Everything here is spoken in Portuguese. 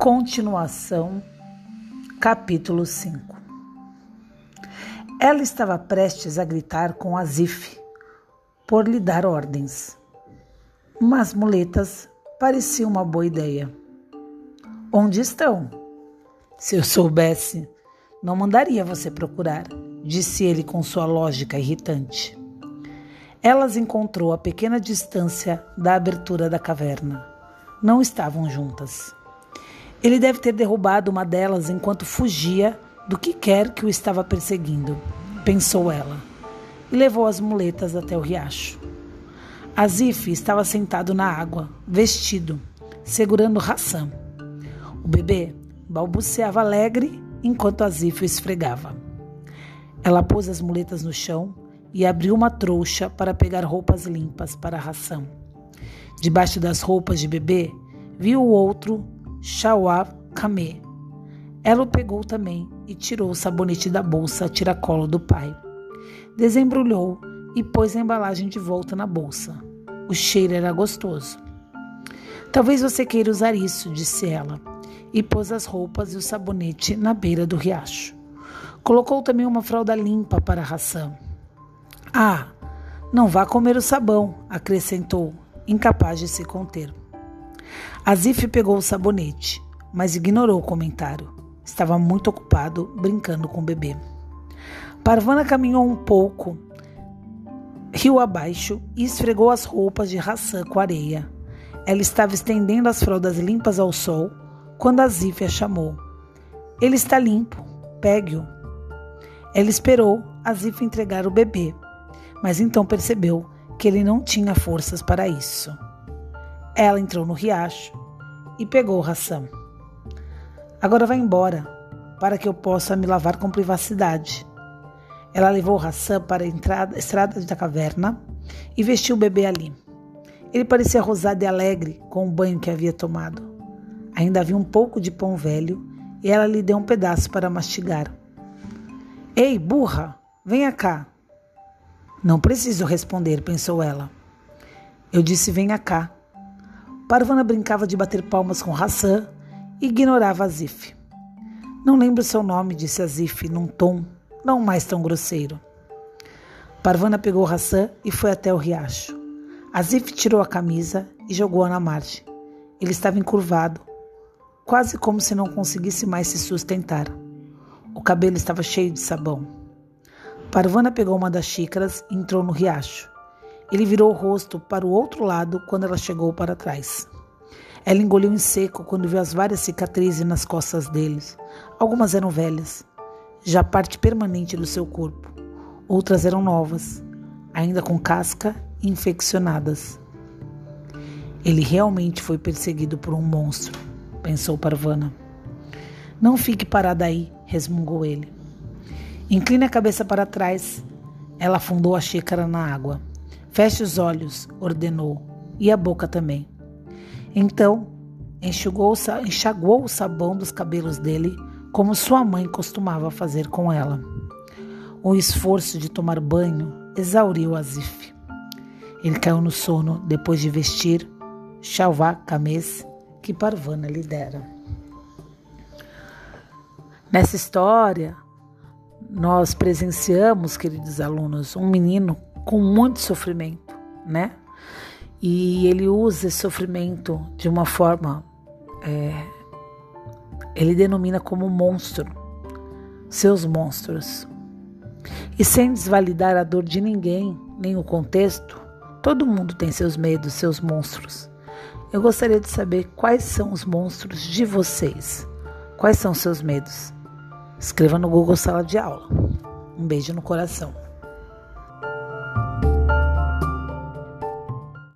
Continuação, capítulo 5 Ela estava prestes a gritar com Azif por lhe dar ordens, mas muletas parecia uma boa ideia. Onde estão? Se eu soubesse, não mandaria você procurar, disse ele com sua lógica irritante. Elas encontrou a pequena distância da abertura da caverna. Não estavam juntas. Ele deve ter derrubado uma delas enquanto fugia do que quer que o estava perseguindo, pensou ela, e levou as muletas até o riacho. Azif estava sentado na água, vestido, segurando Hassan. O bebê balbuciava alegre enquanto Azif o esfregava. Ela pôs as muletas no chão e abriu uma trouxa para pegar roupas limpas para Hassan. Debaixo das roupas de bebê, viu o outro Shawab Kame. Ela o pegou também e tirou o sabonete da bolsa a tiracolo do pai. Desembrulhou e pôs a embalagem de volta na bolsa. O cheiro era gostoso. Talvez você queira usar isso, disse ela, e pôs as roupas e o sabonete na beira do riacho. Colocou também uma fralda limpa para a ração. Ah, não vá comer o sabão, acrescentou, incapaz de se conter. Azif pegou o sabonete, mas ignorou o comentário. Estava muito ocupado brincando com o bebê. Parvana caminhou um pouco, rio abaixo e esfregou as roupas de Hassan com areia. Ela estava estendendo as fraldas limpas ao sol quando Azif a chamou. Ele está limpo, pegue-o. Ela esperou Azif entregar o bebê, mas então percebeu que ele não tinha forças para isso. Ela entrou no riacho e pegou ração. Agora vá embora, para que eu possa me lavar com privacidade. Ela levou ração para a entrada, estrada da caverna e vestiu o bebê ali. Ele parecia rosado e alegre com o banho que havia tomado. Ainda havia um pouco de pão velho e ela lhe deu um pedaço para mastigar. Ei, burra, venha cá. Não preciso responder, pensou ela. Eu disse: venha cá. Parvana brincava de bater palmas com Hassan e ignorava Azif. Não lembro seu nome, disse Azif num tom não mais tão grosseiro. Parvana pegou Hassan e foi até o riacho. Azif tirou a camisa e jogou-a na margem. Ele estava encurvado, quase como se não conseguisse mais se sustentar. O cabelo estava cheio de sabão. Parvana pegou uma das xícaras e entrou no riacho. Ele virou o rosto para o outro lado quando ela chegou para trás. Ela engoliu em seco quando viu as várias cicatrizes nas costas deles. Algumas eram velhas, já parte permanente do seu corpo. Outras eram novas, ainda com casca e infeccionadas. Ele realmente foi perseguido por um monstro, pensou Parvana. Não fique parada aí, resmungou ele. Incline a cabeça para trás. Ela afundou a xícara na água. Feche os olhos, ordenou, e a boca também. Então, enxugou, enxaguou o sabão dos cabelos dele, como sua mãe costumava fazer com ela. O esforço de tomar banho exauriu Azif. Ele caiu no sono depois de vestir chalvá camês que Parvana lhe dera. Nessa história, nós presenciamos, queridos alunos, um menino com muito sofrimento, né? E ele usa esse sofrimento de uma forma, é, ele denomina como monstro, seus monstros. E sem desvalidar a dor de ninguém, nem o contexto, todo mundo tem seus medos, seus monstros. Eu gostaria de saber quais são os monstros de vocês. Quais são seus medos? Escreva no Google Sala de Aula. Um beijo no coração.